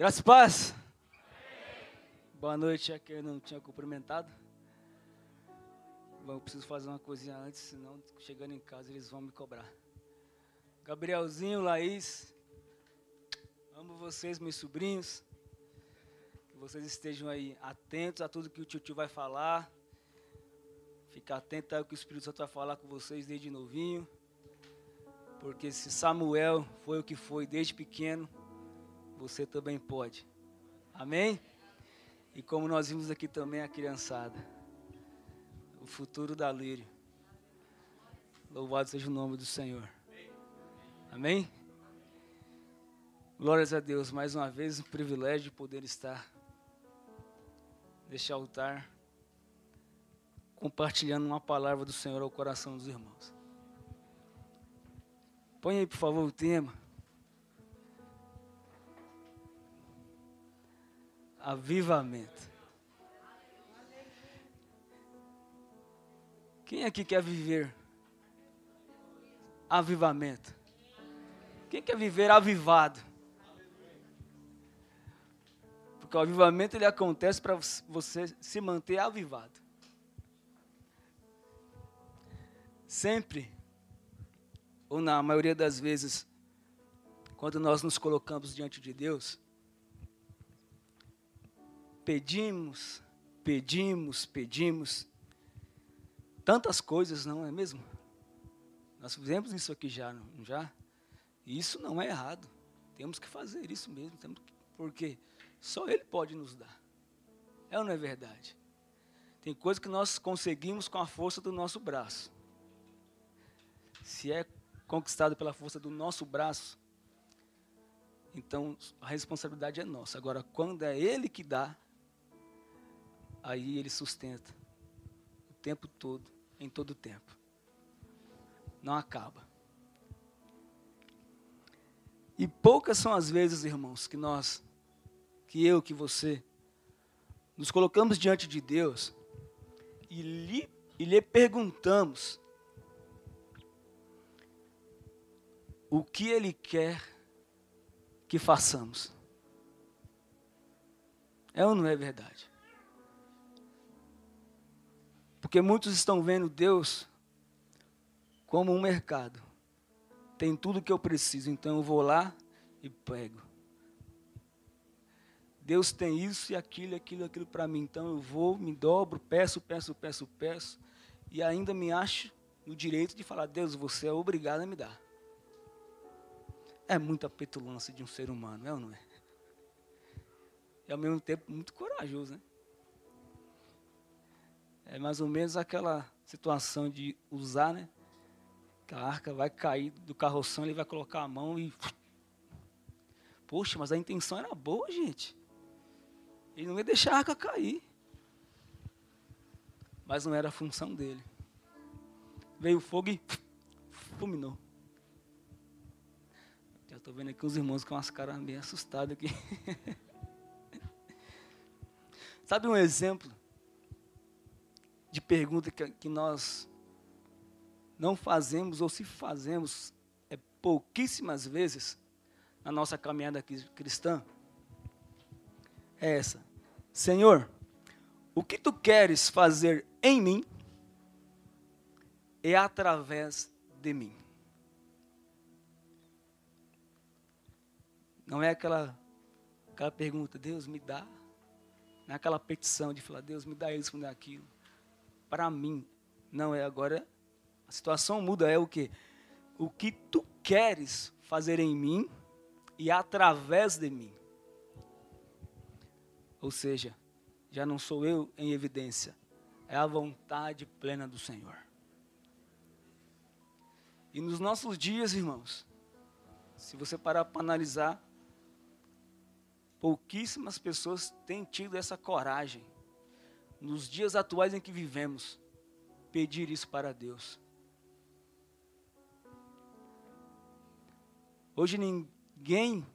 Graças e paz. Boa noite a quem eu não tinha cumprimentado. Bom, eu preciso fazer uma coisinha antes, senão chegando em casa eles vão me cobrar. Gabrielzinho, Laís, amo vocês, meus sobrinhos. Que vocês estejam aí atentos a tudo que o tio, tio vai falar. Ficar atento ao que o Espírito Santo vai falar com vocês desde novinho. Porque se Samuel foi o que foi desde pequeno, você também pode. Amém? E como nós vimos aqui também a criançada, o futuro da Lírio. Louvado seja o nome do Senhor. Amém? Glórias a Deus, mais uma vez um privilégio de poder estar neste altar, compartilhando uma palavra do Senhor ao coração dos irmãos. Põe aí, por favor, o tema. Avivamento. Quem aqui quer viver avivamento? Quem quer viver avivado? Porque o avivamento ele acontece para você se manter avivado. Sempre, ou na maioria das vezes, quando nós nos colocamos diante de Deus, pedimos, pedimos, pedimos tantas coisas, não é mesmo? Nós fizemos isso aqui já, não já? E isso não é errado. Temos que fazer isso mesmo, temos que, porque só Ele pode nos dar. É ou não é verdade? Tem coisas que nós conseguimos com a força do nosso braço. Se é conquistado pela força do nosso braço, então a responsabilidade é nossa. Agora, quando é Ele que dá, aí ele sustenta o tempo todo, em todo o tempo. Não acaba. E poucas são as vezes, irmãos, que nós, que eu, que você, nos colocamos diante de Deus e lhe, e lhe perguntamos o que Ele quer que façamos. É ou não é verdade? Porque muitos estão vendo Deus como um mercado. Tem tudo que eu preciso, então eu vou lá e pego. Deus tem isso e aquilo, aquilo, aquilo para mim. Então eu vou, me dobro, peço, peço, peço, peço. E ainda me acho no direito de falar: Deus, você é obrigado a me dar. É muita petulância de um ser humano, é ou não é? E ao mesmo tempo muito corajoso, né? É mais ou menos aquela situação de usar, né? Que a arca vai cair do carroção, ele vai colocar a mão e. Poxa, mas a intenção era boa, gente. Ele não ia deixar a arca cair. Mas não era a função dele. Veio o fogo e fulminou. Já estou vendo aqui os irmãos com as caras meio assustados aqui. Sabe um exemplo de pergunta que, que nós não fazemos ou se fazemos é pouquíssimas vezes na nossa caminhada cristã é essa: Senhor, o que tu queres fazer em mim é através de mim. Não é aquela, aquela pergunta, Deus me dá. Não é aquela petição de falar, Deus me dá isso, me dá aquilo para mim. Não é agora. A situação muda, é o que? O que tu queres fazer em mim e através de mim. Ou seja, já não sou eu em evidência, é a vontade plena do Senhor. E nos nossos dias, irmãos, se você parar para analisar, pouquíssimas pessoas têm tido essa coragem nos dias atuais em que vivemos, pedir isso para Deus. Hoje ninguém,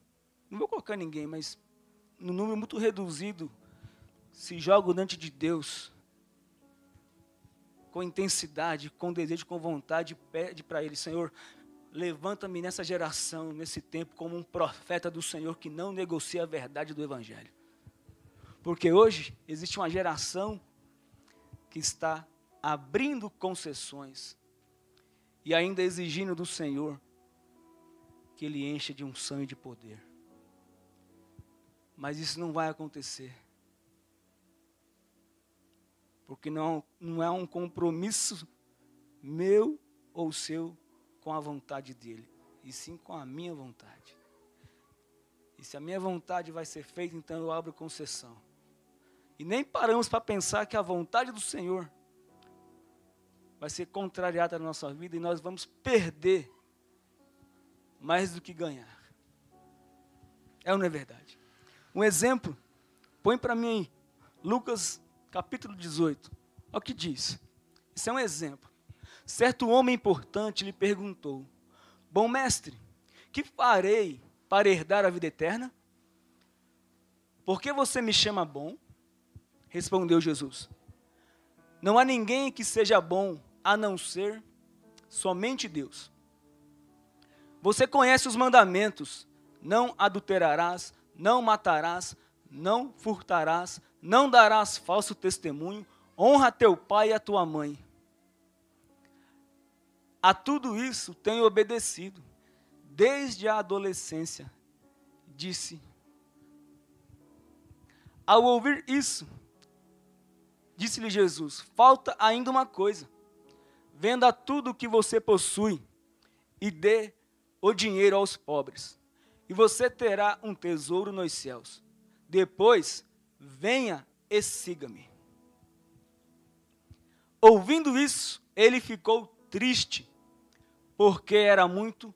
não vou colocar ninguém, mas no número muito reduzido, se joga diante de Deus com intensidade, com desejo, com vontade, pede para Ele, Senhor, levanta-me nessa geração, nesse tempo, como um profeta do Senhor que não negocia a verdade do Evangelho. Porque hoje existe uma geração que está abrindo concessões e ainda exigindo do Senhor que Ele encha de unção e de poder. Mas isso não vai acontecer. Porque não, não é um compromisso meu ou seu com a vontade dele, e sim com a minha vontade. E se a minha vontade vai ser feita, então eu abro concessão. E nem paramos para pensar que a vontade do Senhor vai ser contrariada na nossa vida e nós vamos perder mais do que ganhar. É ou não é verdade? Um exemplo, põe para mim Lucas capítulo 18. Olha o que diz. Isso é um exemplo. Certo homem importante lhe perguntou: Bom mestre, que farei para herdar a vida eterna? Por que você me chama bom? Respondeu Jesus. Não há ninguém que seja bom a não ser somente Deus. Você conhece os mandamentos: não adulterarás, não matarás, não furtarás, não darás falso testemunho, honra teu pai e a tua mãe. A tudo isso tenho obedecido, desde a adolescência, disse. Ao ouvir isso, disse-lhe Jesus: Falta ainda uma coisa. Venda tudo o que você possui e dê o dinheiro aos pobres, e você terá um tesouro nos céus. Depois, venha e siga-me. Ouvindo isso, ele ficou triste, porque era muito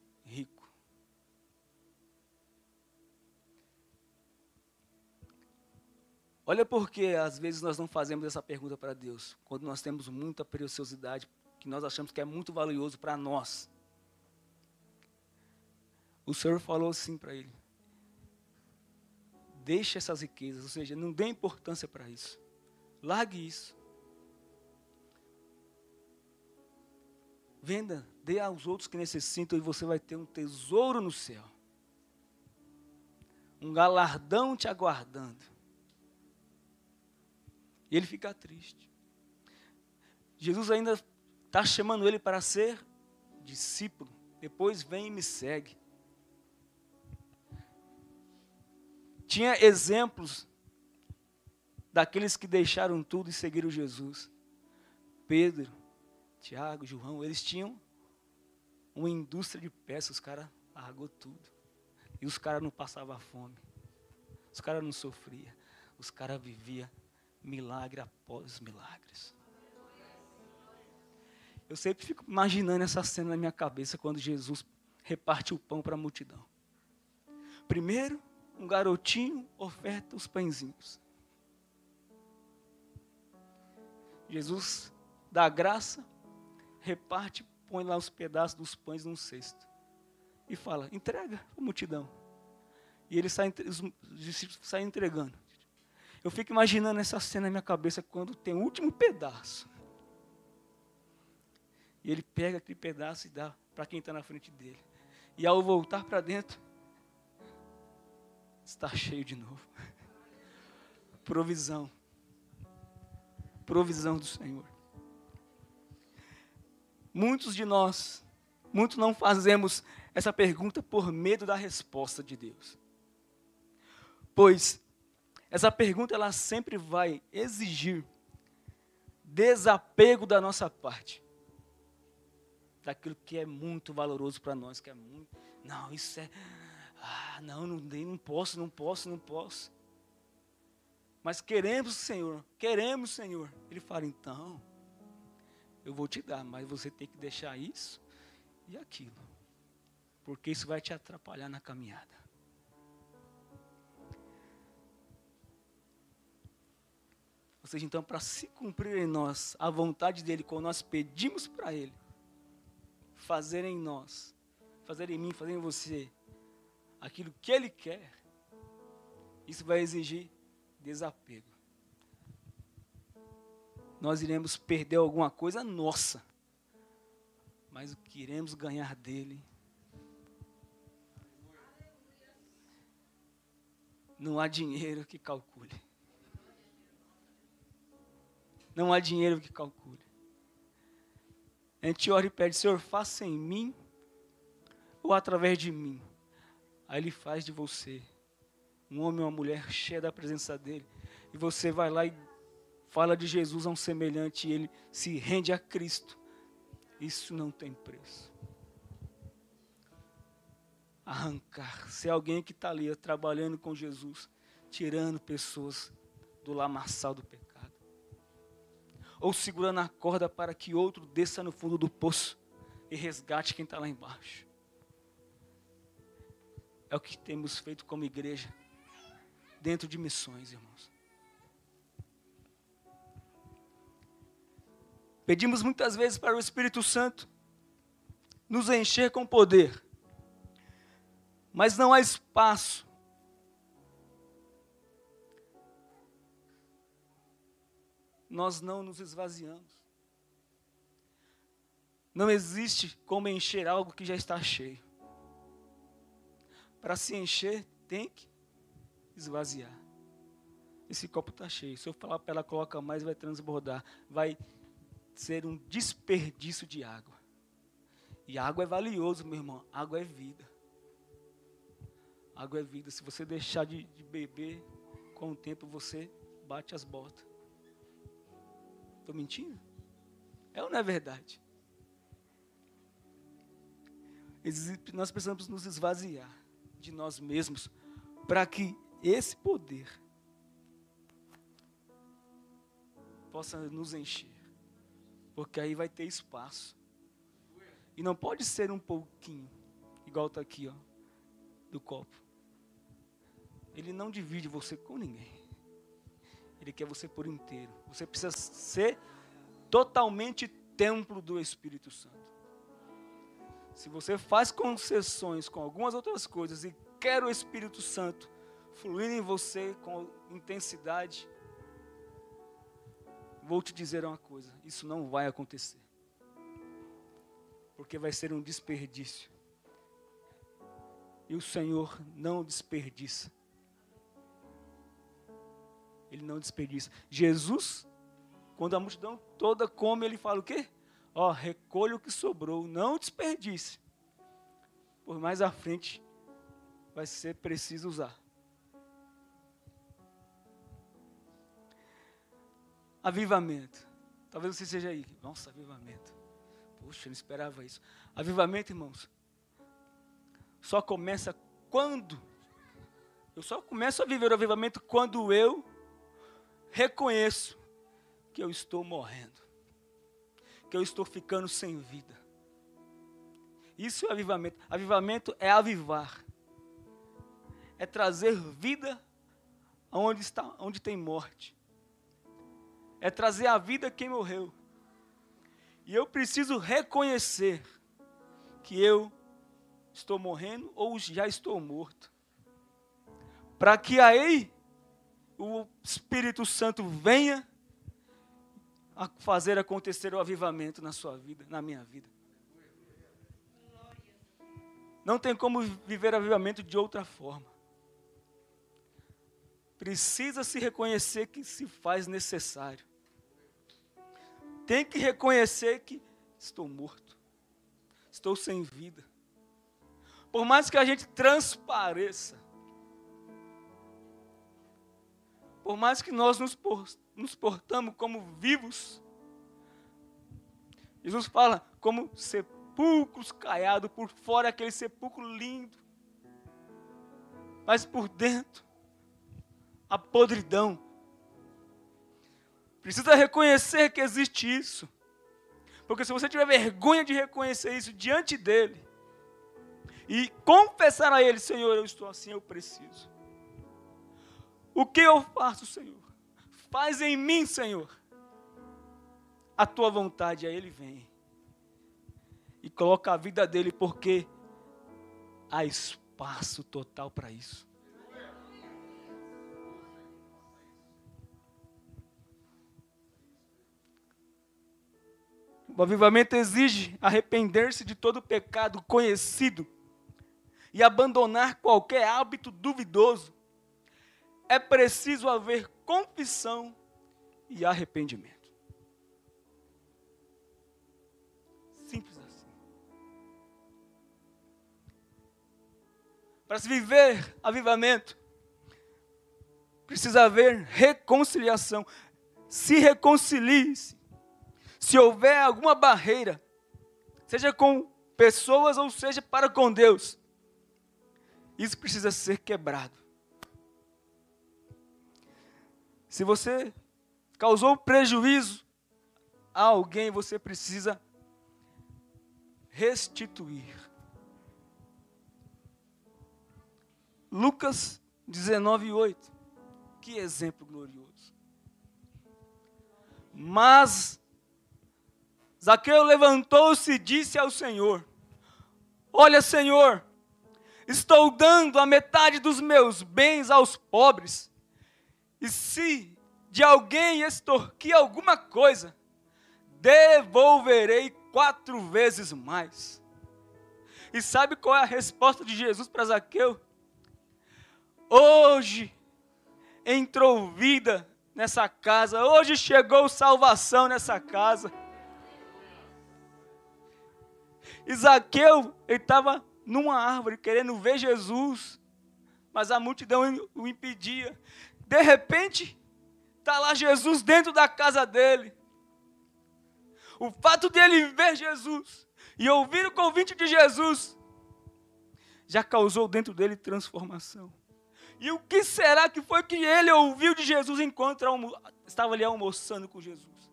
Olha porque às vezes nós não fazemos essa pergunta para Deus, quando nós temos muita preciosidade que nós achamos que é muito valioso para nós. O Senhor falou assim para ele: Deixe essas riquezas, ou seja, não dê importância para isso. Largue isso. Venda, dê aos outros que necessitam e você vai ter um tesouro no céu. Um galardão te aguardando. E ele fica triste. Jesus ainda está chamando ele para ser discípulo. Depois vem e me segue. Tinha exemplos daqueles que deixaram tudo e seguiram Jesus. Pedro, Tiago, João, eles tinham uma indústria de peças, os caras largou tudo. E os caras não passavam fome. Os caras não sofriam. Os caras viviam milagre após milagres. Eu sempre fico imaginando essa cena na minha cabeça quando Jesus reparte o pão para a multidão. Primeiro, um garotinho oferta os pãezinhos. Jesus dá graça, reparte, põe lá os pedaços dos pães num cesto. E fala: entrega a multidão. E ele sai, os discípulos saem entregando. Eu fico imaginando essa cena na minha cabeça quando tem o último pedaço. E ele pega aquele pedaço e dá para quem está na frente dele. E ao voltar para dentro, está cheio de novo. Provisão. Provisão do Senhor. Muitos de nós, muitos não fazemos essa pergunta por medo da resposta de Deus. Pois essa pergunta ela sempre vai exigir desapego da nossa parte. Daquilo que é muito valoroso para nós, que é muito. Não, isso é ah, não, não, não posso, não posso, não posso. Mas queremos o Senhor, queremos o Senhor. Ele fala, então, eu vou te dar, mas você tem que deixar isso e aquilo. Porque isso vai te atrapalhar na caminhada. Ou seja, então, para se cumprir em nós a vontade dele, quando nós pedimos para ele fazer em nós, fazer em mim, fazer em você, aquilo que ele quer, isso vai exigir desapego. Nós iremos perder alguma coisa nossa, mas o que iremos ganhar dele. Não há dinheiro que calcule. Não há dinheiro que calcule. A gente ora e pede, Senhor, faça em mim ou através de mim. Aí Ele faz de você um homem ou uma mulher cheia da presença dEle. E você vai lá e fala de Jesus a um semelhante e ele se rende a Cristo. Isso não tem preço. Arrancar, ser alguém que está ali trabalhando com Jesus, tirando pessoas do lamaçal do pecado. Ou segurando a corda para que outro desça no fundo do poço e resgate quem está lá embaixo. É o que temos feito como igreja, dentro de missões, irmãos. Pedimos muitas vezes para o Espírito Santo nos encher com poder, mas não há espaço. Nós não nos esvaziamos. Não existe como encher algo que já está cheio. Para se encher, tem que esvaziar. Esse copo está cheio. Se eu falar para ela, coloca mais, vai transbordar. Vai ser um desperdício de água. E água é valioso, meu irmão. Água é vida. Água é vida. Se você deixar de, de beber, com o tempo você bate as botas. Estou mentindo? É ou não é verdade? Nós precisamos nos esvaziar de nós mesmos para que esse poder possa nos encher porque aí vai ter espaço. E não pode ser um pouquinho, igual está aqui, ó, do copo. Ele não divide você com ninguém. Ele quer você por inteiro. Você precisa ser totalmente templo do Espírito Santo. Se você faz concessões com algumas outras coisas e quer o Espírito Santo fluindo em você com intensidade, vou te dizer uma coisa: isso não vai acontecer. Porque vai ser um desperdício. E o Senhor não desperdiça. Ele não desperdiça. Jesus, quando a multidão toda come, ele fala o quê? Ó, recolha o que sobrou, não desperdice. Por mais à frente vai ser preciso usar. Avivamento. Talvez você seja aí. Nossa, avivamento. Puxa, eu não esperava isso. Avivamento, irmãos, só começa quando. Eu só começo a viver o avivamento quando eu reconheço que eu estou morrendo. Que eu estou ficando sem vida. Isso é avivamento. Avivamento é avivar. É trazer vida onde está, onde tem morte é trazer à vida quem morreu. E eu preciso reconhecer que eu estou morrendo ou já estou morto. Para que aí o Espírito Santo venha a fazer acontecer o avivamento na sua vida, na minha vida. Não tem como viver avivamento de outra forma. Precisa se reconhecer que se faz necessário tem que reconhecer que estou morto, estou sem vida. Por mais que a gente transpareça, por mais que nós nos, nos portamos como vivos, Jesus fala como sepulcros caiados, por fora aquele sepulcro lindo, mas por dentro a podridão, Precisa reconhecer que existe isso. Porque se você tiver vergonha de reconhecer isso diante dele e confessar a ele, Senhor, eu estou assim, eu preciso. O que eu faço, Senhor? Faz em mim, Senhor. A tua vontade, a ele vem. E coloca a vida dele, porque há espaço total para isso. O avivamento exige arrepender-se de todo pecado conhecido e abandonar qualquer hábito duvidoso. É preciso haver confissão e arrependimento. Simples assim. Para se viver avivamento, precisa haver reconciliação. Se reconcilie-se. Se houver alguma barreira, seja com pessoas ou seja para com Deus, isso precisa ser quebrado. Se você causou prejuízo a alguém, você precisa restituir. Lucas 19, 8. Que exemplo glorioso. Mas Zaqueu levantou-se e disse ao Senhor: Olha, Senhor, estou dando a metade dos meus bens aos pobres. E se de alguém extorquir alguma coisa, devolverei quatro vezes mais. E sabe qual é a resposta de Jesus para Zaqueu? Hoje entrou vida nessa casa, hoje chegou salvação nessa casa. Zaqueu, ele estava numa árvore querendo ver Jesus, mas a multidão o impedia. De repente, Está lá Jesus dentro da casa dele. O fato dele ver Jesus e ouvir o convite de Jesus já causou dentro dele transformação. E o que será que foi que ele ouviu de Jesus enquanto estava ali almoçando com Jesus?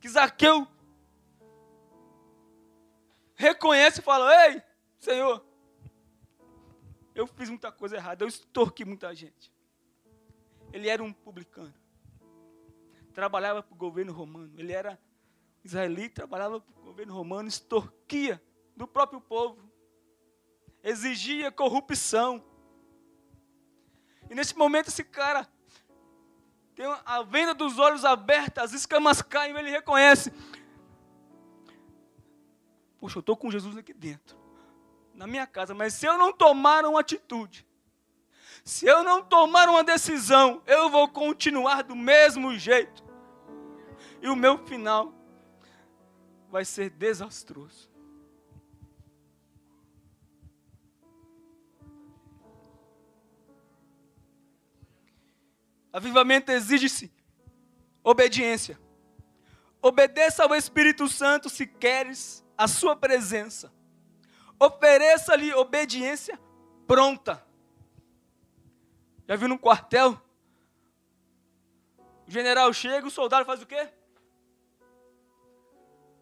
Que Zaqueu reconhece e fala: Ei, Senhor, eu fiz muita coisa errada, eu extorqui muita gente. Ele era um publicano. Trabalhava para o governo romano. Ele era israelita, trabalhava para o governo romano, extorquia do próprio povo. Exigia corrupção. E nesse momento esse cara tem a venda dos olhos aberta, as escamas caem, ele reconhece. Poxa, eu estou com Jesus aqui dentro, na minha casa, mas se eu não tomar uma atitude, se eu não tomar uma decisão, eu vou continuar do mesmo jeito. E o meu final vai ser desastroso. Avivamento exige-se obediência. Obedeça ao Espírito Santo se queres a sua presença. Ofereça-lhe obediência pronta. Já viu num quartel? O general chega, o soldado faz o quê?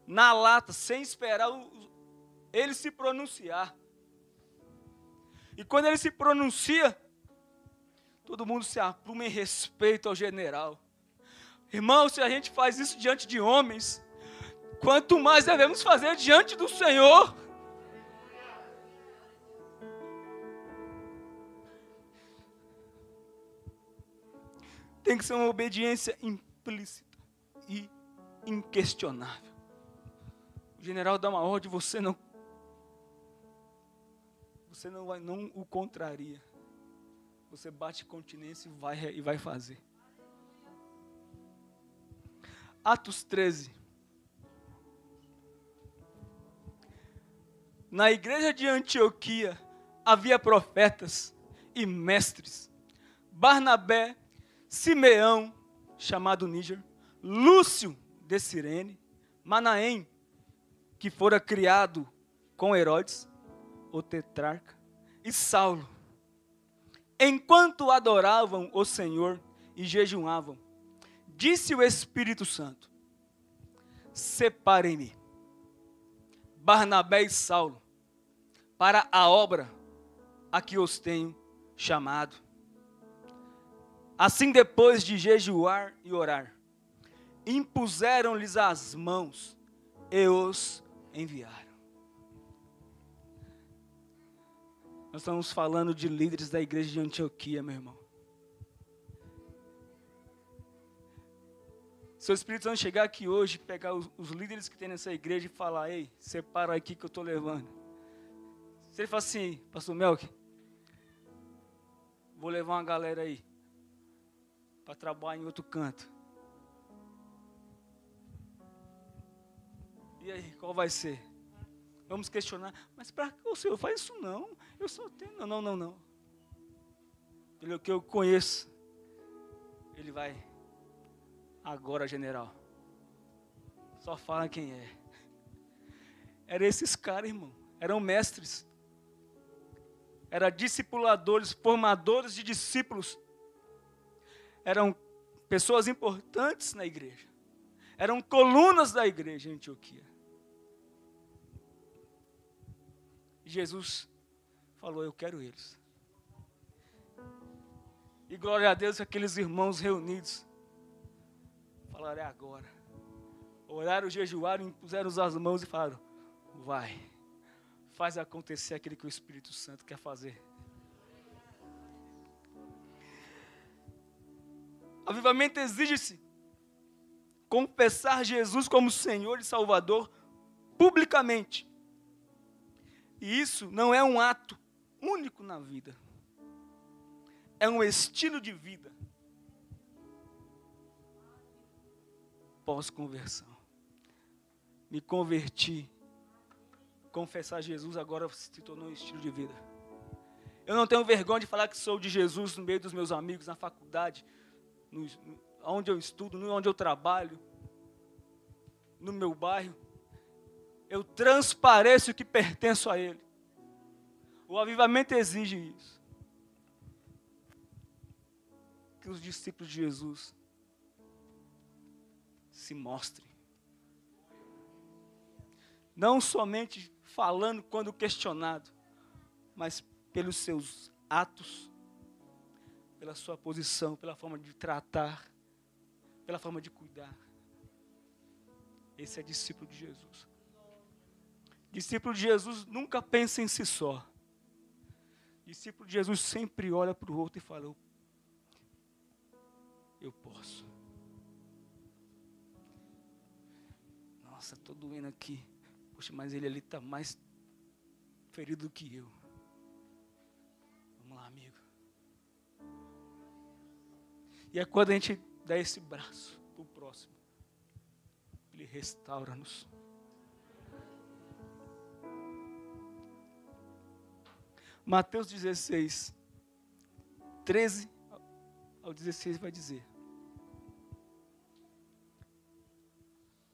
Na lata, sem esperar o, ele se pronunciar. E quando ele se pronuncia, todo mundo se apruma em respeito ao general. Irmão, se a gente faz isso diante de homens, quanto mais devemos fazer diante do Senhor. Tem que ser uma obediência implícita e inquestionável. O general dá uma ordem, você não você não vai não o contraria. Você bate continência e vai e vai fazer. Atos 13. Na igreja de Antioquia havia profetas e mestres. Barnabé Simeão, chamado Níger, Lúcio de Cirene, Manaém, que fora criado com Herodes, o tetrarca, e Saulo. Enquanto adoravam o Senhor e jejuavam, disse o Espírito Santo: Separem-me, Barnabé e Saulo, para a obra a que os tenho chamado. Assim, depois de jejuar e orar, impuseram-lhes as mãos e os enviaram. Nós estamos falando de líderes da igreja de Antioquia, meu irmão. Se o Espírito Santo chegar aqui hoje, pegar os, os, líderes que tem nessa igreja e falar, ei, separa aqui que eu estou levando. Se ele falar assim, pastor Melk, Vou levar uma galera aí para trabalhar em outro canto. E aí, qual vai ser? Vamos questionar, mas para que o senhor faz isso não? Eu só tenho. Não, não, não, não. Pelo que eu conheço, ele vai. Agora, general. Só fala quem é. Eram esses caras, irmão. Eram mestres. Eram discipuladores, formadores de discípulos. Eram pessoas importantes na igreja. Eram colunas da igreja em Antioquia. Jesus falou: Eu quero eles. E glória a Deus, aqueles irmãos reunidos falaram: É agora. Oraram, jejuaram, impuseram as mãos e falaram: Vai, faz acontecer aquilo que o Espírito Santo quer fazer. Avivamento exige-se confessar Jesus como Senhor e Salvador publicamente e isso não é um ato único na vida. É um estilo de vida. Pós-conversão. Me converti. Confessar Jesus agora se tornou um estilo de vida. Eu não tenho vergonha de falar que sou de Jesus no meio dos meus amigos, na faculdade, no, onde eu estudo, onde eu trabalho, no meu bairro eu transpareço que pertenço a Ele. O avivamento exige isso. Que os discípulos de Jesus se mostrem. Não somente falando quando questionado, mas pelos seus atos, pela sua posição, pela forma de tratar, pela forma de cuidar. Esse é discípulo de Jesus. Discípulo de Jesus nunca pensa em si só. Discípulo de Jesus sempre olha para o outro e fala: Eu posso. Nossa, estou doendo aqui. Poxa, mas ele ali está mais ferido do que eu. Vamos lá, amigo. E é quando a gente dá esse braço para o próximo. Ele restaura-nos. Mateus 16, 13 ao 16 vai dizer.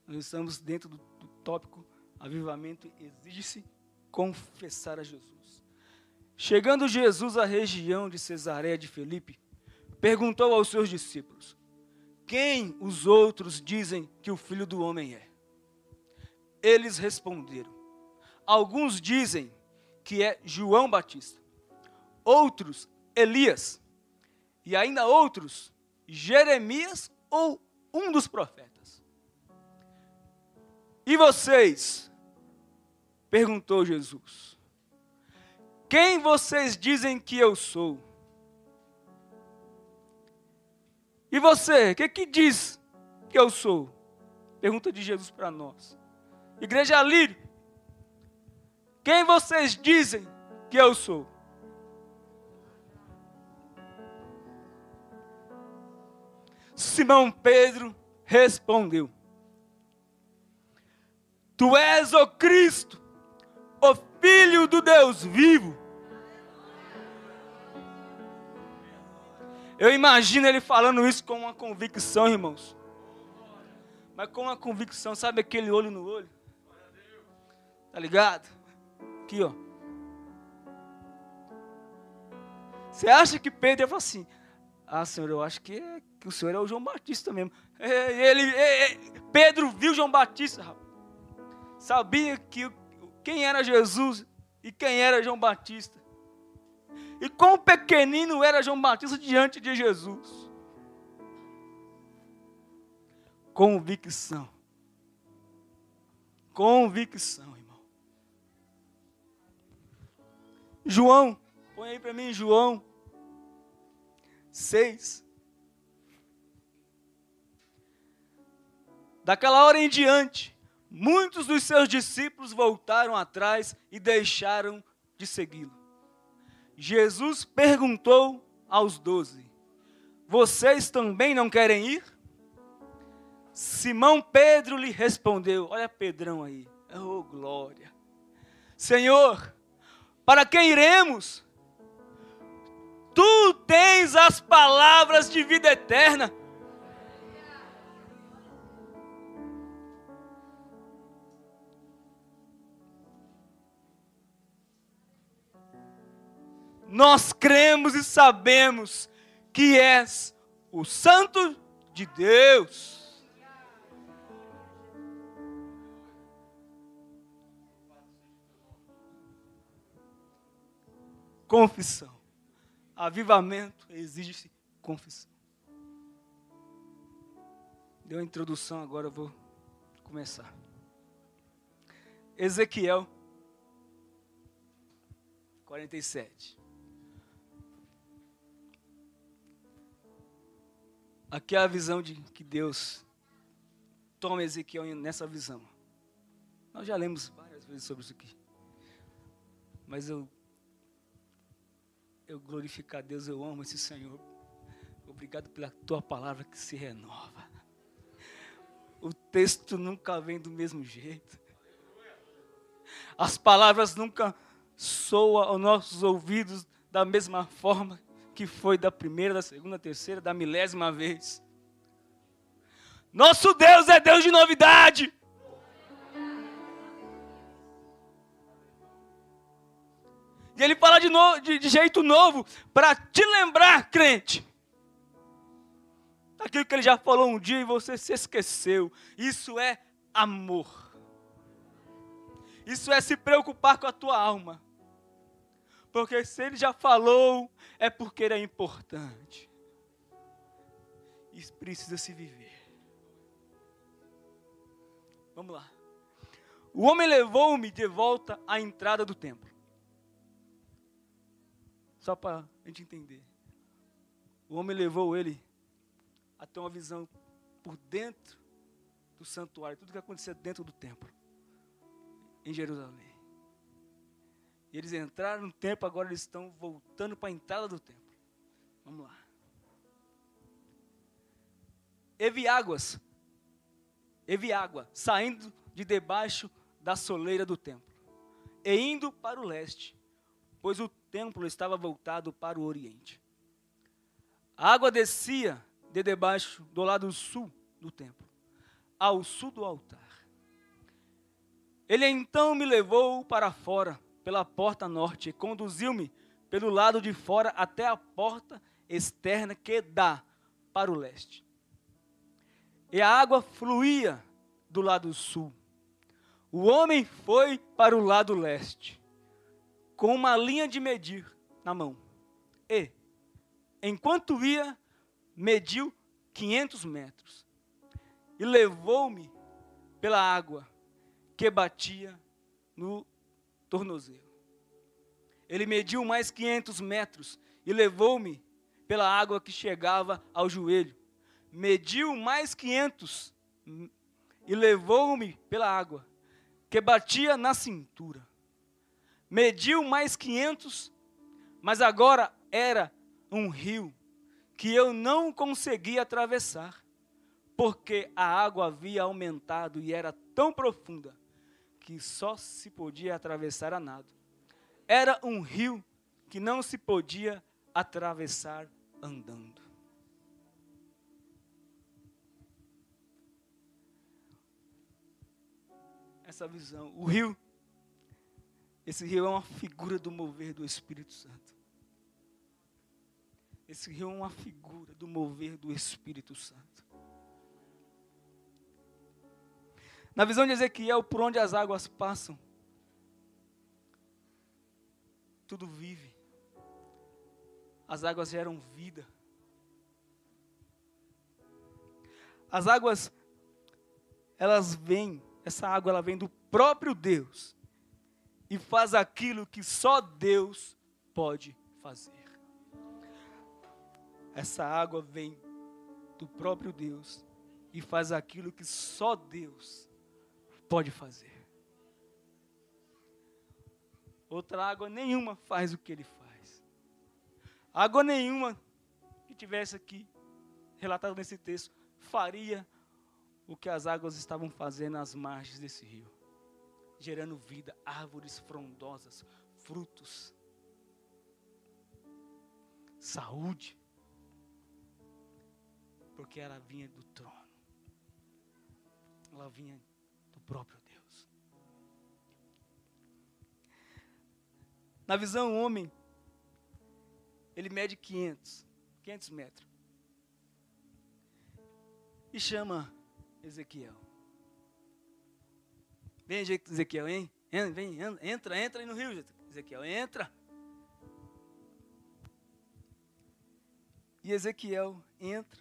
Nós estamos dentro do, do tópico avivamento exige-se confessar a Jesus. Chegando Jesus à região de Cesareia de Felipe, perguntou aos seus discípulos: Quem os outros dizem que o filho do homem é? Eles responderam: Alguns dizem que é João Batista. Outros, Elias. E ainda outros, Jeremias ou um dos profetas. E vocês? Perguntou Jesus. Quem vocês dizem que eu sou? E você, o que, que diz que eu sou? Pergunta de Jesus para nós. Igreja Lírio, quem vocês dizem que eu sou? Simão Pedro respondeu: Tu és o Cristo, o Filho do Deus vivo. Eu imagino ele falando isso com uma convicção, irmãos. Mas com uma convicção, sabe aquele olho no olho? Tá ligado? Aqui, ó. Você acha que Pedro ia falar assim? Ah, Senhor, eu acho que, é, que o Senhor é o João Batista mesmo. É, ele, é, Pedro viu João Batista, rapaz. sabia que quem era Jesus e quem era João Batista. E quão pequenino era João Batista diante de Jesus. Convicção. Convicção. João, põe aí para mim João 6. Daquela hora em diante, muitos dos seus discípulos voltaram atrás e deixaram de segui-lo. Jesus perguntou aos doze: Vocês também não querem ir? Simão Pedro lhe respondeu: Olha Pedrão aí, oh glória. Senhor, para quem iremos? Tu tens as palavras de vida eterna. Nós cremos e sabemos que és o Santo de Deus. confissão. Avivamento exige confissão. Deu a introdução, agora eu vou começar. Ezequiel 47. Aqui é a visão de que Deus toma Ezequiel nessa visão. Nós já lemos várias vezes sobre isso aqui. Mas eu eu glorificar a Deus, eu amo esse Senhor. Obrigado pela tua palavra que se renova. O texto nunca vem do mesmo jeito. As palavras nunca soam aos nossos ouvidos da mesma forma que foi da primeira, da segunda, da terceira, da milésima vez. Nosso Deus é Deus de novidade. E ele fala de, de, de jeito novo para te lembrar, crente. Aquilo que ele já falou um dia e você se esqueceu. Isso é amor. Isso é se preocupar com a tua alma. Porque se ele já falou, é porque ele é importante. Isso precisa se viver. Vamos lá. O homem levou-me de volta à entrada do templo. Só para a gente entender. O homem levou ele a ter uma visão por dentro do santuário, tudo que acontecia dentro do templo, em Jerusalém. E eles entraram no templo, agora eles estão voltando para a entrada do templo. Vamos lá. Evi águas, Evi água, saindo de debaixo da soleira do templo, e indo para o leste, pois o templo estava voltado para o oriente. A água descia de debaixo do lado sul do templo, ao sul do altar. Ele então me levou para fora, pela porta norte, e conduziu-me pelo lado de fora até a porta externa que dá para o leste. E a água fluía do lado sul. O homem foi para o lado leste com uma linha de medir na mão. E, enquanto ia, mediu 500 metros e levou-me pela água que batia no tornozelo. Ele mediu mais 500 metros e levou-me pela água que chegava ao joelho. Mediu mais 500 e levou-me pela água que batia na cintura mediu mais 500, mas agora era um rio que eu não conseguia atravessar, porque a água havia aumentado e era tão profunda que só se podia atravessar a nado. Era um rio que não se podia atravessar andando. Essa visão, o rio esse rio é uma figura do mover do Espírito Santo. Esse rio é uma figura do mover do Espírito Santo. Na visão de Ezequiel, por onde as águas passam, tudo vive. As águas geram vida. As águas, elas vêm, essa água ela vem do próprio Deus e faz aquilo que só Deus pode fazer. Essa água vem do próprio Deus e faz aquilo que só Deus pode fazer. Outra água nenhuma faz o que ele faz. Água nenhuma tivesse aqui, relatado nesse texto, faria o que as águas estavam fazendo às margens desse rio, gerando vida, árvores frondosas, frutos, saúde, porque ela vinha do trono, ela vinha próprio Deus. Na visão, homem, ele mede 500, 500 metros. E chama Ezequiel. Vem, Ezequiel, hein? Vem, entra, entra aí no rio, Ezequiel, entra. E Ezequiel entra.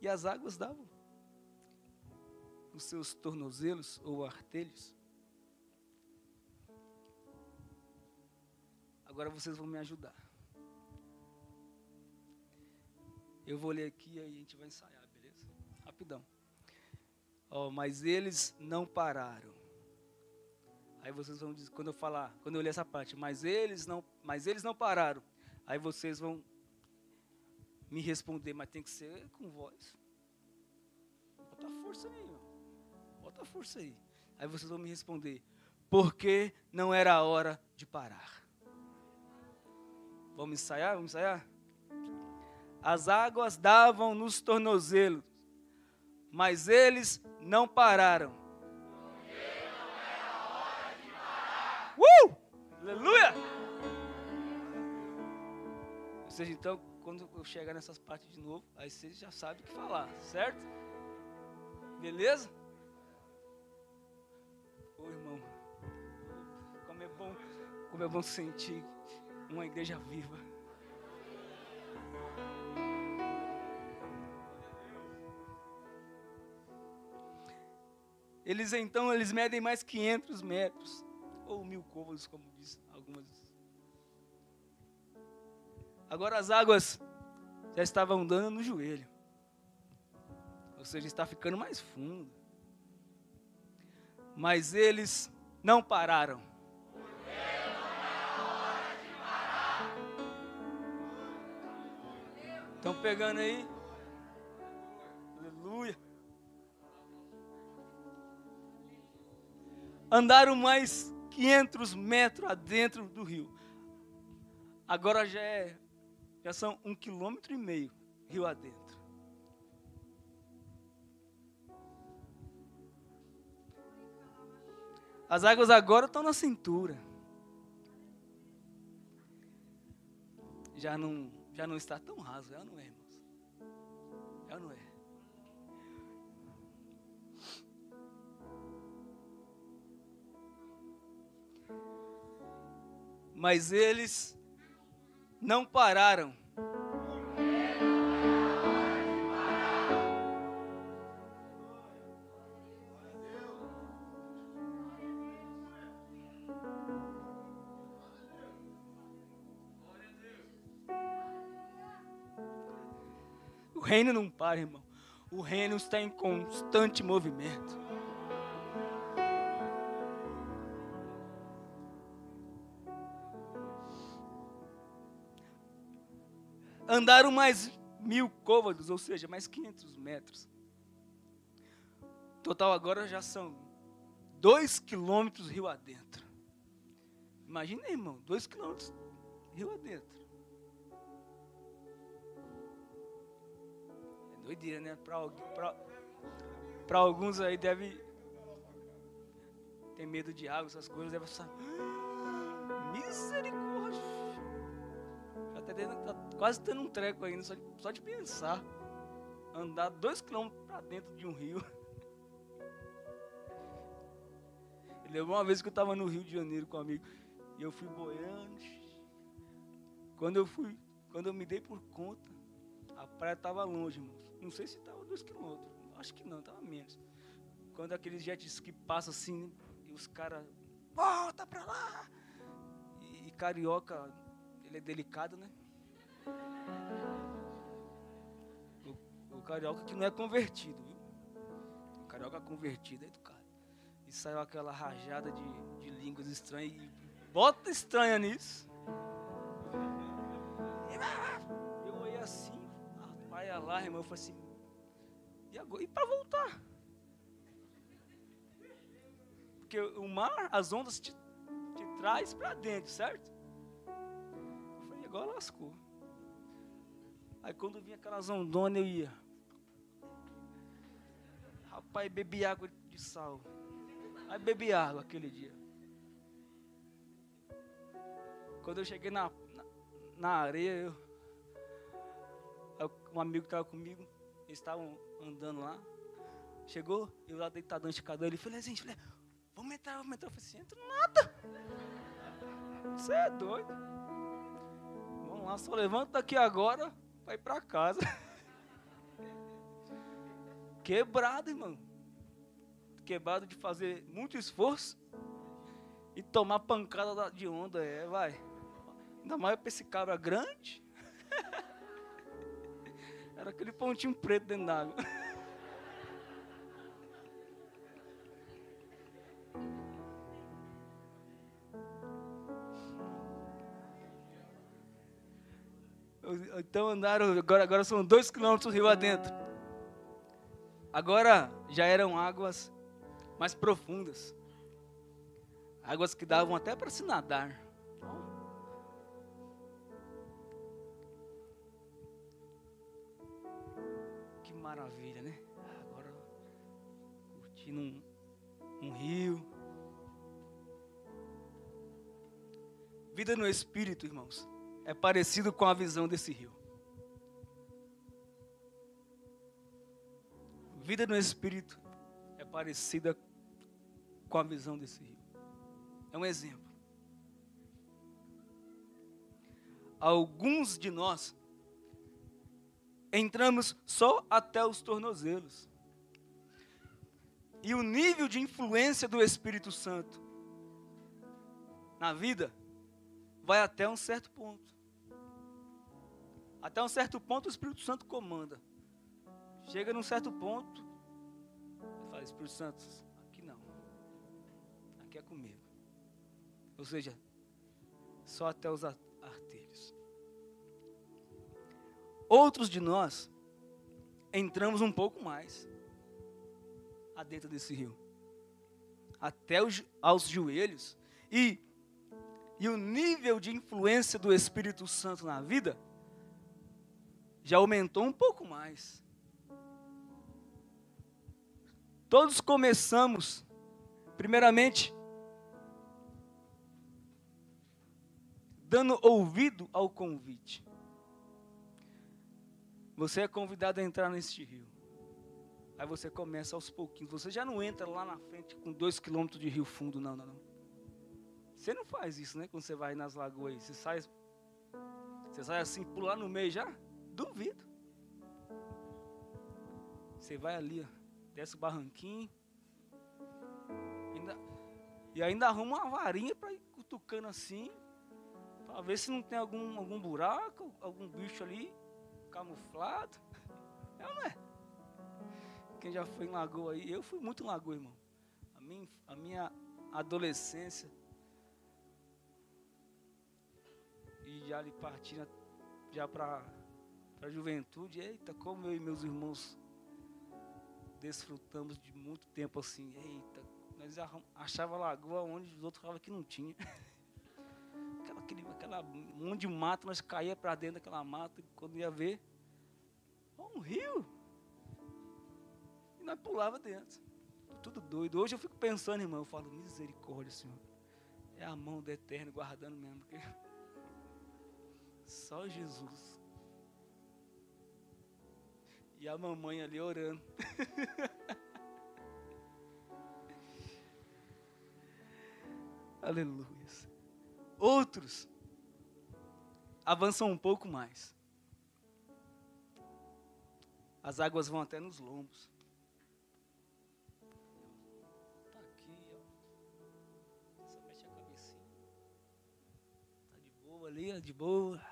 E as águas davam os seus tornozelos ou artelhos. Agora vocês vão me ajudar. Eu vou ler aqui e a gente vai ensaiar, beleza? Rapidão. Oh, mas eles não pararam. Aí vocês vão dizer, quando eu falar, quando eu ler essa parte, mas eles não, mas eles não pararam. Aí vocês vão me responder, mas tem que ser com voz. Bota força aí, irmão. Bota força aí. Aí vocês vão me responder, porque não era a hora de parar. Vamos ensaiar? Vamos ensaiar? As águas davam nos tornozelos, mas eles não pararam. Porque não era hora de parar. Uh! Aleluia! Ou seja, então, quando eu chegar nessas partes de novo, aí vocês já sabem o que falar, certo? Beleza? Ô irmão, como é bom, como é bom sentir uma igreja viva. Eles então, eles medem mais 500 metros, ou mil côvados, como diz algumas. Agora as águas já estavam dando no joelho, ou seja, está ficando mais fundo. Mas eles não pararam. Estão pegando aí? Aleluia. Andaram mais 500 metros adentro do rio. Agora já é, já são um quilômetro e meio rio adentro. As águas agora estão na cintura. Já não já não está tão raso, já não é, irmãos? Já não é. Mas eles não pararam reino não para, irmão. O reino está em constante movimento. Andaram mais mil côvados, ou seja, mais 500 metros. Total agora já são dois quilômetros rio adentro. Imagina, irmão, dois quilômetros rio adentro. Doideira, né? Para alguns aí deve ter medo de água, essas coisas, deve estar. Misericórdia! Já tá, tá quase tendo um treco ainda, só de, só de pensar. Andar dois quilômetros para dentro de um rio. Lembro uma vez que eu estava no Rio de Janeiro com um amigo e eu fui boiando. Quando eu fui, quando eu me dei por conta, a praia estava longe, irmãos. Não sei se estava dois quilômetros. Acho que não, estava menos. Quando aqueles jets que passam assim, e os caras, volta pra lá! E, e, carioca, ele é delicado, né? O, o, carioca que não é convertido, viu? O carioca convertido é educado. E saiu aquela rajada de, de línguas estranhas e bota estranha nisso. Eu olhei assim, praia lá, irmão, eu falei assim, e agora? E para voltar? Porque o mar, as ondas te, te traz para dentro, certo? Eu falei, agora lascou. Aí quando vinha aquela zondona, eu ia. Rapaz, bebi água de sal. Aí bebi água aquele dia. Quando eu cheguei na, na, na areia, eu, um amigo estava comigo, eles estavam andando lá. Chegou, eu lá deitado no esticador, ele falou, gente, falei, vamos entrar, vamos entrar. Eu falei assim, entra nada. Você é doido. Vamos lá, só levanta daqui agora ir para casa. Quebrado, irmão. Quebrado de fazer muito esforço e tomar pancada de onda, é, vai. Ainda mais para esse cabra grande. Era aquele pontinho preto dentro d'água. Então andaram, agora, agora são dois quilômetros rio adentro. Agora já eram águas mais profundas. Águas que davam até para se nadar. Maravilha, né? Agora curtindo um, um rio. Vida no Espírito, irmãos é parecido com a visão desse rio. Vida no Espírito é parecida com a visão desse rio. É um exemplo. Alguns de nós entramos só até os tornozelos. E o nível de influência do Espírito Santo na vida vai até um certo ponto. Até um certo ponto o Espírito Santo comanda. Chega num certo ponto, fala, Espírito Santo, aqui não. Aqui é comigo. Ou seja, só até os artelhos. Outros de nós entramos um pouco mais adentro desse rio. Até os, aos joelhos. E, e o nível de influência do Espírito Santo na vida já aumentou um pouco mais. Todos começamos, primeiramente, dando ouvido ao convite. Você é convidado a entrar neste rio. Aí você começa aos pouquinhos. Você já não entra lá na frente com dois quilômetros de rio fundo, não, não, não. Você não faz isso, né? Quando você vai nas lagoas, você sai, você sai assim, pular no meio já. Duvido. Você vai ali, ó, desce o barranquinho. Ainda, e ainda arruma uma varinha para ir cutucando assim. Para ver se não tem algum, algum buraco, algum bicho ali camuflado. É ou não é? Quem já foi em lagoa aí? Eu fui muito em lagoa, irmão. A minha, a minha adolescência. E já ali partindo já para a juventude, eita, como eu e meus irmãos desfrutamos de muito tempo assim, eita, nós achava lagoa onde os outros falavam que não tinha. aquele, aquela monte de mato, nós caía para dentro daquela mata, quando ia ver, um rio. E nós pulava dentro. Tudo doido. Hoje eu fico pensando, irmão, eu falo, misericórdia, Senhor. É a mão do Eterno guardando mesmo, porque só Jesus. E a mamãe ali orando. Aleluia. Outros avançam um pouco mais. As águas vão até nos lombos. Tá aqui, ó. Só mexe a cabecinha. Tá de boa ali, ó, de boa.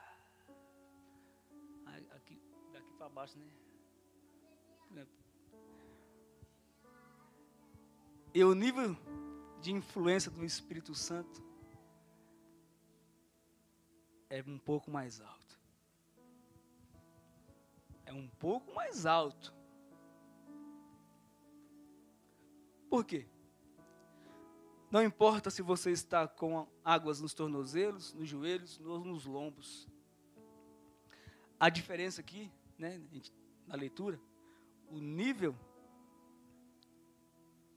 Aqui, daqui para baixo, né? E o nível de influência do Espírito Santo é um pouco mais alto. é um pouco mais alto. Por quê? Não importa se você está com águas nos tornozelos, nos joelhos, ou nos lombos. A diferença aqui, né, na leitura, o nível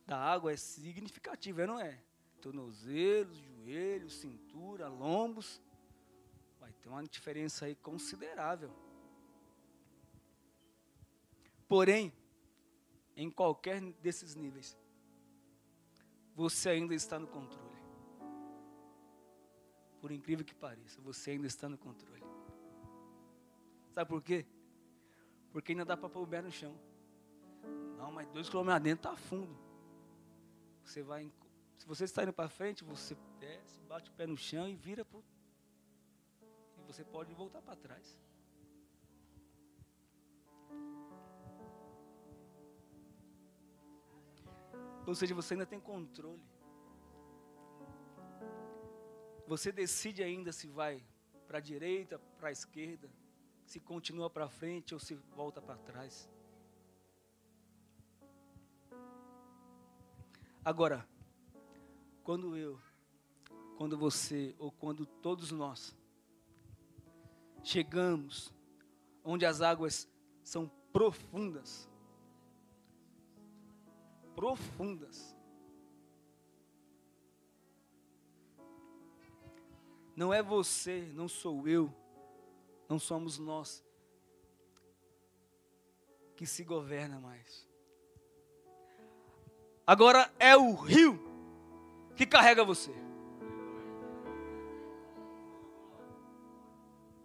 da água é significativo, não é? Tornozelos, joelhos, cintura, lombos. Ter uma diferença aí considerável. Porém, em qualquer desses níveis, você ainda está no controle. Por incrível que pareça, você ainda está no controle. Sabe por quê? Porque ainda dá para pôr o pé no chão. Não, mas dois quilômetros dentro está fundo. Você vai, se você está indo para frente, você desce, bate o pé no chão e vira e você pode voltar para trás. Ou seja, você ainda tem controle. Você decide ainda se vai para a direita, para a esquerda, se continua para frente ou se volta para trás. Agora, quando eu, quando você ou quando todos nós chegamos onde as águas são profundas, profundas. Não é você, não sou eu, não somos nós que se governa mais. Agora é o rio que carrega você.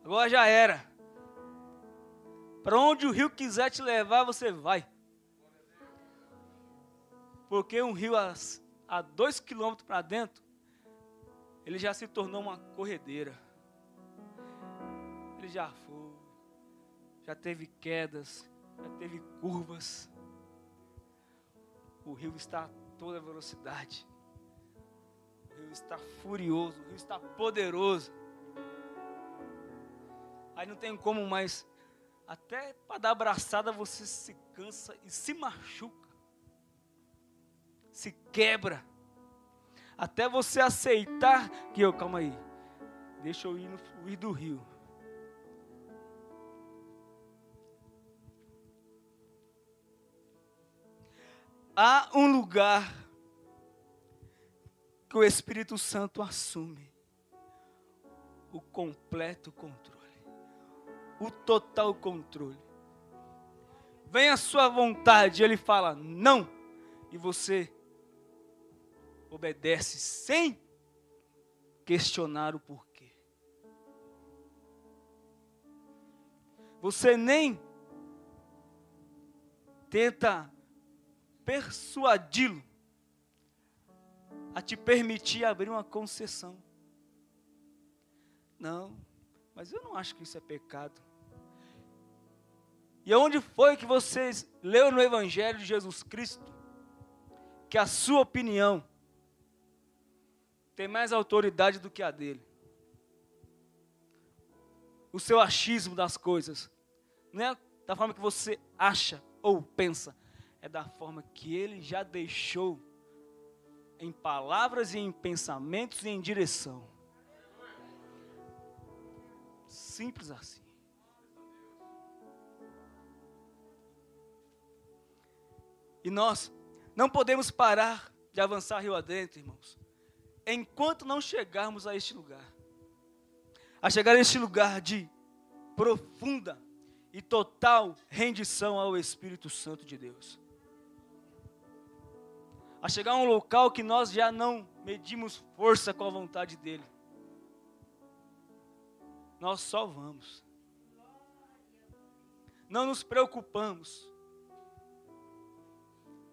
Agora já era. Para onde o rio quiser te levar, você vai. Porque um rio a, a dois quilômetros para dentro, ele já se tornou uma corredeira. Ele já foi, já teve quedas, já teve curvas. O rio está a toda velocidade. O rio está furioso, o rio está poderoso. Aí não tem como mais. Até para dar abraçada você se cansa e se machuca se quebra. Até você aceitar que eu, calma aí, deixa eu ir no fluir do rio. Há um lugar que o Espírito Santo assume o completo controle, o total controle. Vem a sua vontade, ele fala não, e você obedece sem questionar o porquê. Você nem tenta persuadi-lo a te permitir abrir uma concessão. Não, mas eu não acho que isso é pecado. E onde foi que vocês leu no Evangelho de Jesus Cristo que a sua opinião tem mais autoridade do que a dele. O seu achismo das coisas não é da forma que você acha ou pensa, é da forma que ele já deixou em palavras e em pensamentos e em direção. Simples assim. E nós não podemos parar de avançar rio adentro, irmãos enquanto não chegarmos a este lugar, a chegar a este lugar de profunda e total rendição ao Espírito Santo de Deus. A chegar a um local que nós já não medimos força com a vontade dEle. Nós só vamos. Não nos preocupamos.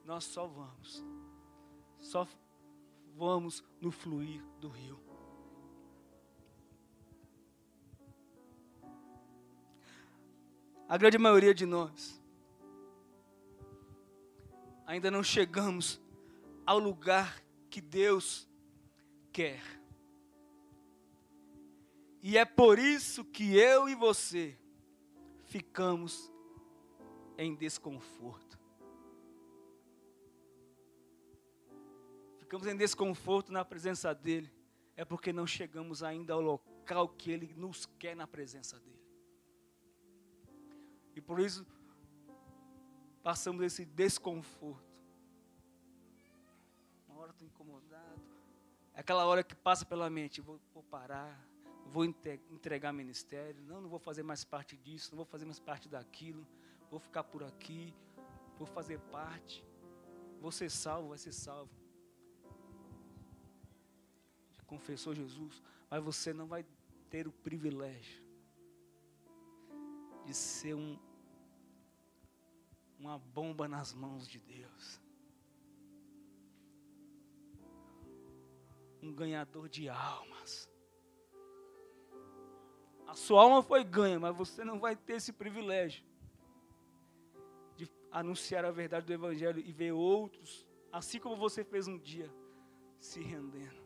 Nós só vamos. Só vamos no fluir do rio. A grande maioria de nós ainda não chegamos ao lugar que Deus quer. E é por isso que eu e você ficamos em desconforto. Ficamos em desconforto na presença dEle, é porque não chegamos ainda ao local que Ele nos quer na presença dEle. E por isso, passamos esse desconforto. Uma hora estou incomodado. É aquela hora que passa pela mente, vou, vou parar, vou entregar ministério, não, não vou fazer mais parte disso, não vou fazer mais parte daquilo, vou ficar por aqui, vou fazer parte, vou ser salvo, vai ser salvo. Confessou Jesus, mas você não vai ter o privilégio de ser um, uma bomba nas mãos de Deus. Um ganhador de almas. A sua alma foi ganha, mas você não vai ter esse privilégio de anunciar a verdade do Evangelho e ver outros, assim como você fez um dia, se rendendo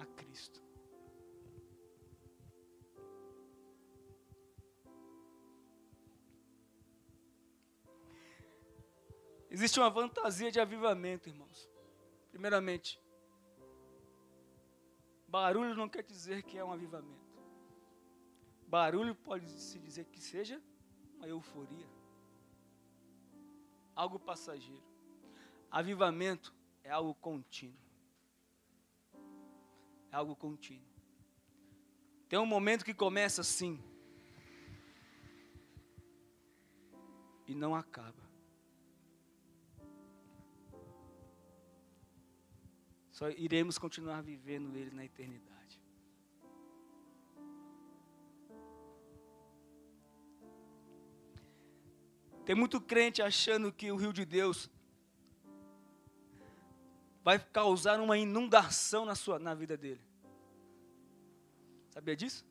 a Cristo. Existe uma fantasia de avivamento, irmãos. Primeiramente, barulho não quer dizer que é um avivamento. Barulho pode se dizer que seja uma euforia, algo passageiro. Avivamento é algo contínuo. É algo contínuo. Tem um momento que começa assim e não acaba. Só iremos continuar vivendo Ele na eternidade. Tem muito crente achando que o rio de Deus vai causar uma inundação na, sua, na vida dele. Sabia disso?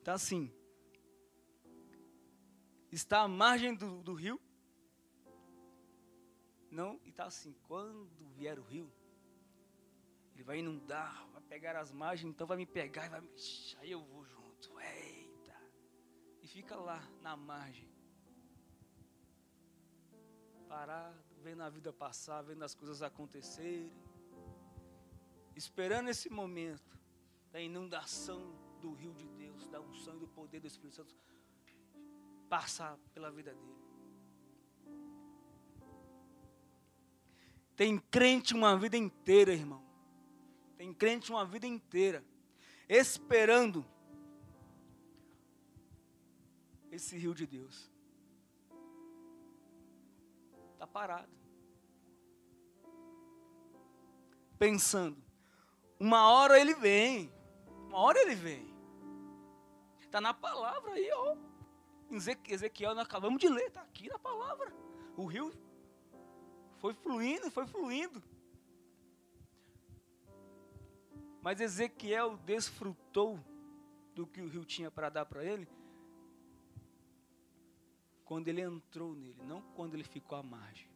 Então assim, está à margem do, do rio, não, e está assim, quando vier o rio, ele vai inundar, vai pegar as margens, então vai me pegar e vai me. Aí eu vou junto. Eita! E fica lá na margem. Parado, vendo a vida passar, vendo as coisas acontecerem. Esperando esse momento da inundação do rio de Deus, da unção e do poder do Espírito Santo passar pela vida dele. Tem crente uma vida inteira, irmão. Tem crente uma vida inteira esperando esse rio de Deus. Está parado. Pensando, uma hora ele vem, uma hora ele vem. Está na palavra aí, ó. Ezequiel, nós acabamos de ler, está aqui na palavra. O rio foi fluindo, foi fluindo. Mas Ezequiel desfrutou do que o rio tinha para dar para ele quando ele entrou nele, não quando ele ficou à margem.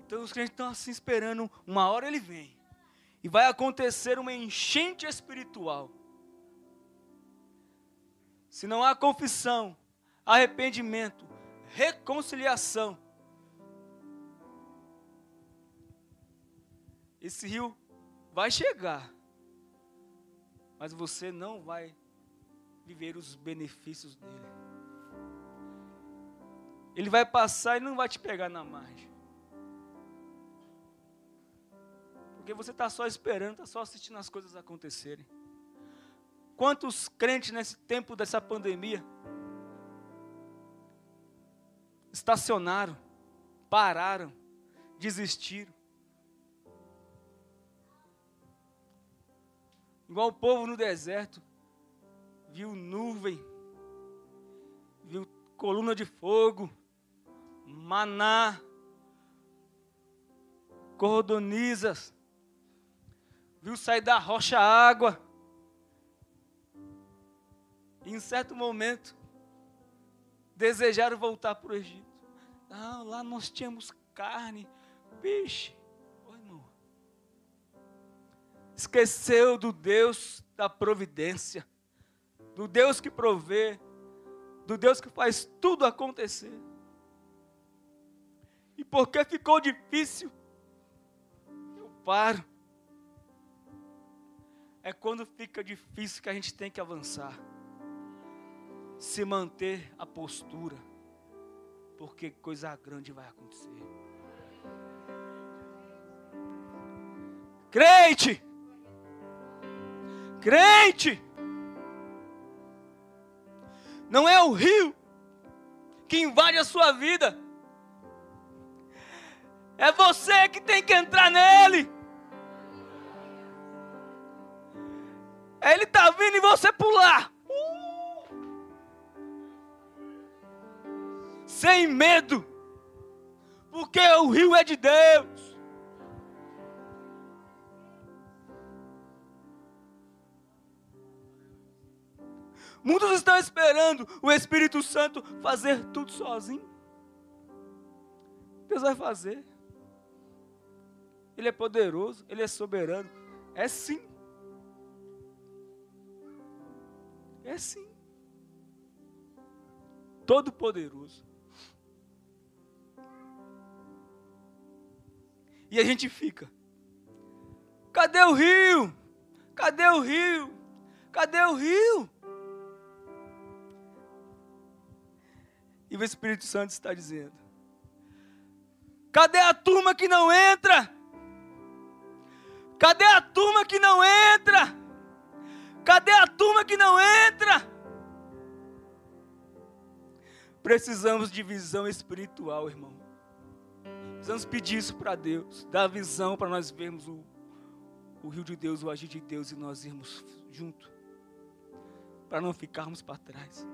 Então os crentes estão assim esperando, uma hora ele vem. E vai acontecer uma enchente espiritual. Se não há confissão, arrependimento, reconciliação, esse rio vai chegar, mas você não vai viver os benefícios dele. Ele vai passar e não vai te pegar na margem. Porque você está só esperando, está só assistindo as coisas acontecerem. Quantos crentes nesse tempo dessa pandemia estacionaram, pararam, desistiram? Igual o povo no deserto, viu nuvem, viu coluna de fogo, maná, cordonizas, viu sair da rocha água. Em certo momento, desejaram voltar para o Egito. Lá nós tínhamos carne, Vixe, Esqueceu do Deus da providência, do Deus que provê, do Deus que faz tudo acontecer. E porque ficou difícil, eu paro. É quando fica difícil que a gente tem que avançar. Se manter a postura. Porque coisa grande vai acontecer. Crente! Crente! Não é o rio que invade a sua vida. É você que tem que entrar nele. Ele está vindo e você pular. Sem medo. Porque o rio é de Deus. Muitos estão esperando o Espírito Santo fazer tudo sozinho. Deus vai fazer. Ele é poderoso, ele é soberano. É sim. É sim. Todo poderoso. E a gente fica. Cadê o rio? Cadê o rio? Cadê o rio? E o Espírito Santo está dizendo: Cadê a turma que não entra? Cadê a turma que não entra? Cadê a turma que não entra? Precisamos de visão espiritual, irmão. Precisamos pedir isso para Deus, dar visão para nós vermos o, o rio de Deus, o agir de Deus e nós irmos junto, para não ficarmos para trás.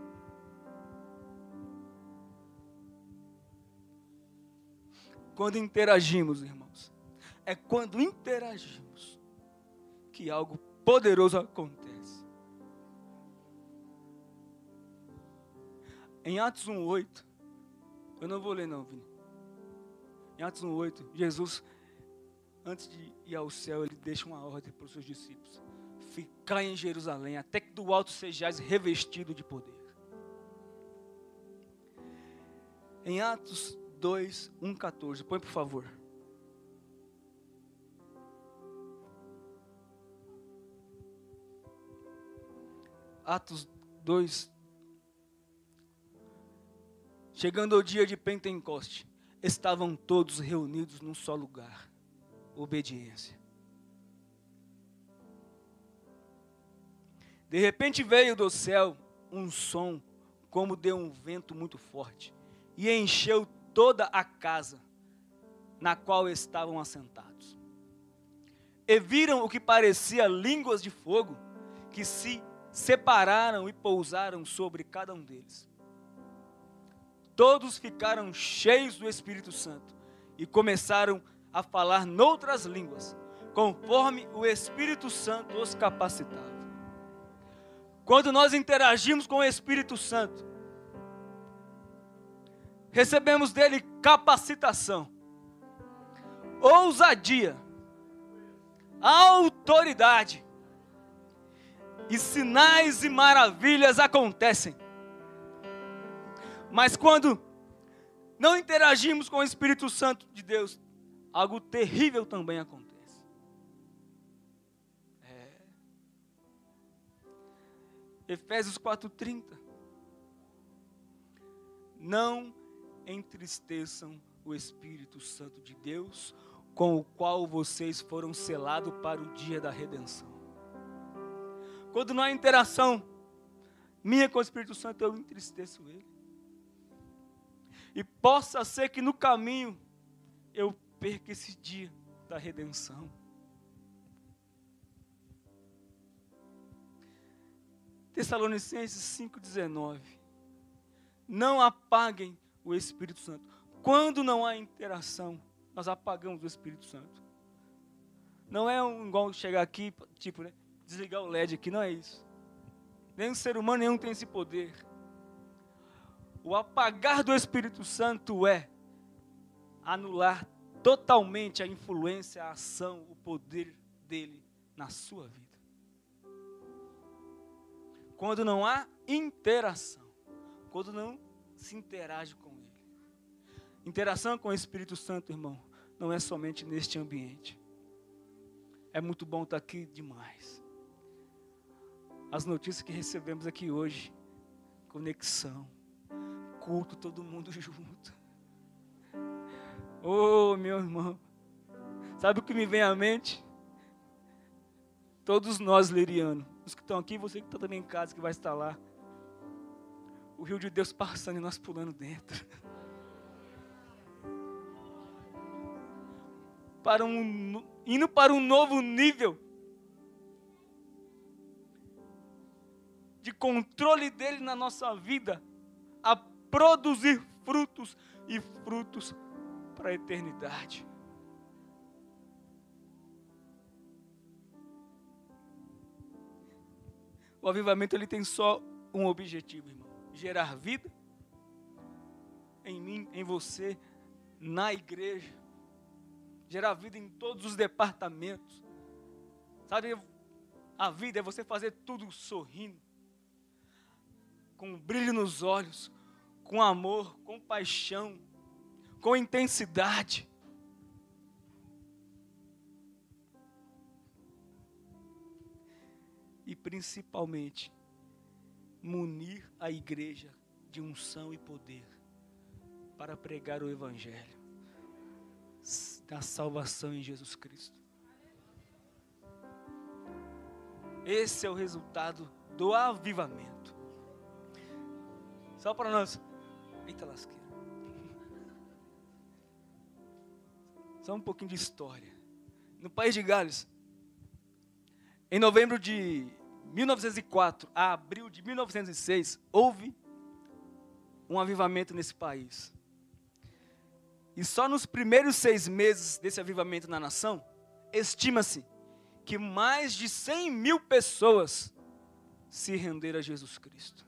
Quando interagimos, irmãos, é quando interagimos que algo poderoso acontece. Em Atos 1:8, eu não vou ler não, Vini. Em Atos 1:8, Jesus antes de ir ao céu, ele deixa uma ordem para os seus discípulos: Ficai em Jerusalém até que do alto sejais revestido de poder. Em Atos 2, 1, 14. Põe por favor. Atos 2. Chegando ao dia de Pentecoste, estavam todos reunidos num só lugar. Obediência. De repente veio do céu um som, como de um vento muito forte, e encheu toda a casa na qual estavam assentados. E viram o que parecia línguas de fogo que se separaram e pousaram sobre cada um deles. Todos ficaram cheios do Espírito Santo e começaram a falar noutras línguas, conforme o Espírito Santo os capacitava. Quando nós interagimos com o Espírito Santo, recebemos dele capacitação, ousadia, autoridade, e sinais e maravilhas acontecem. Mas quando não interagimos com o Espírito Santo de Deus, algo terrível também acontece. É. Efésios 4:30. Não entristeçam o Espírito Santo de Deus, com o qual vocês foram selados para o dia da redenção. Quando não há interação minha com o Espírito Santo, eu entristeço ele. E possa ser que no caminho eu perca esse dia da redenção. Tessalonicenses 5,19. Não apaguem o Espírito Santo. Quando não há interação, nós apagamos o Espírito Santo. Não é um igual chegar aqui, tipo, né, desligar o LED aqui, não é isso. Nenhum ser humano nenhum tem esse poder. O apagar do Espírito Santo é anular totalmente a influência, a ação, o poder dele na sua vida. Quando não há interação, quando não se interage com. Interação com o Espírito Santo, irmão, não é somente neste ambiente. É muito bom estar aqui demais. As notícias que recebemos aqui hoje, conexão, culto, todo mundo junto. Oh, meu irmão, sabe o que me vem à mente? Todos nós, Leriano, os que estão aqui, você que está também em casa, que vai estar lá. O rio de Deus passando e nós pulando dentro. Para um, indo para um novo nível de controle dele na nossa vida, a produzir frutos e frutos para a eternidade. O avivamento ele tem só um objetivo, irmão: gerar vida em mim, em você, na igreja, gerar vida em todos os departamentos. Sabe, a vida é você fazer tudo sorrindo, com um brilho nos olhos, com amor, com paixão, com intensidade. E principalmente, munir a igreja de unção e poder para pregar o Evangelho da salvação em Jesus Cristo. Esse é o resultado do avivamento. Só para nós. Eita lasqueira. Só um pouquinho de história. No país de Gales, em novembro de 1904 a abril de 1906, houve um avivamento nesse país. E só nos primeiros seis meses desse avivamento na nação, estima-se que mais de 100 mil pessoas se renderam a Jesus Cristo.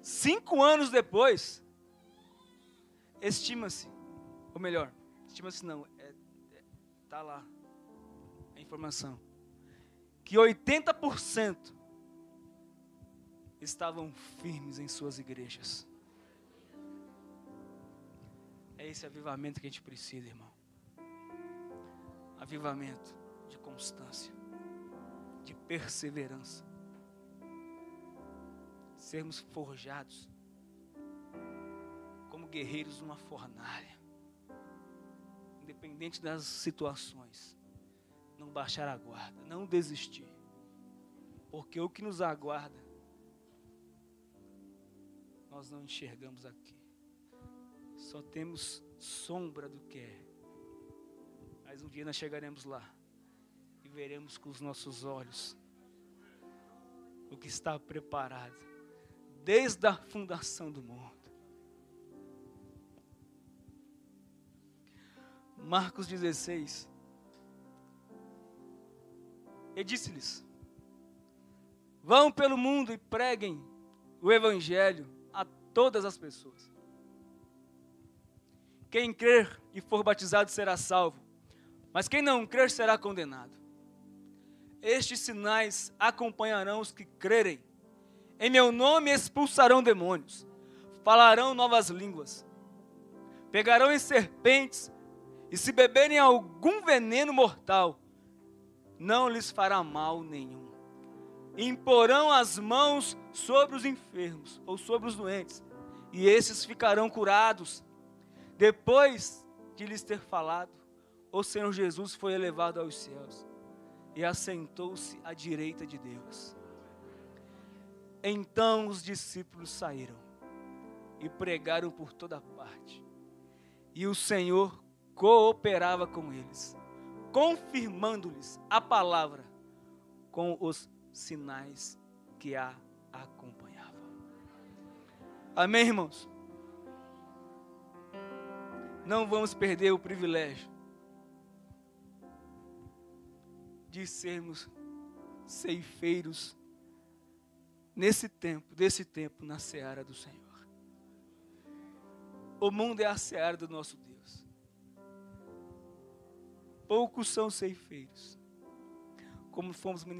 Cinco anos depois, estima-se, ou melhor, estima-se não, é, é, tá lá a informação, que 80% estavam firmes em suas igrejas. É esse avivamento que a gente precisa, irmão. Avivamento de constância, de perseverança. Sermos forjados como guerreiros numa fornalha independente das situações, não baixar a guarda, não desistir. Porque o que nos aguarda, nós não enxergamos aqui. Só temos sombra do que é. Mas um dia nós chegaremos lá e veremos com os nossos olhos o que está preparado desde a fundação do mundo. Marcos 16. E disse-lhes: Vão pelo mundo e preguem o evangelho a todas as pessoas. Quem crer e for batizado será salvo, mas quem não crer será condenado. Estes sinais acompanharão os que crerem. Em meu nome expulsarão demônios, falarão novas línguas, pegarão em serpentes e se beberem algum veneno mortal, não lhes fará mal nenhum. Imporão as mãos sobre os enfermos ou sobre os doentes, e esses ficarão curados. Depois de lhes ter falado, o Senhor Jesus foi elevado aos céus e assentou-se à direita de Deus. Então os discípulos saíram e pregaram por toda parte. E o Senhor cooperava com eles, confirmando-lhes a palavra com os sinais que a acompanhavam. Amém, irmãos? Não vamos perder o privilégio de sermos ceifeiros nesse tempo, desse tempo, na seara do Senhor. O mundo é a seara do nosso Deus. poucos são ceifeiros. Como fomos ministrados.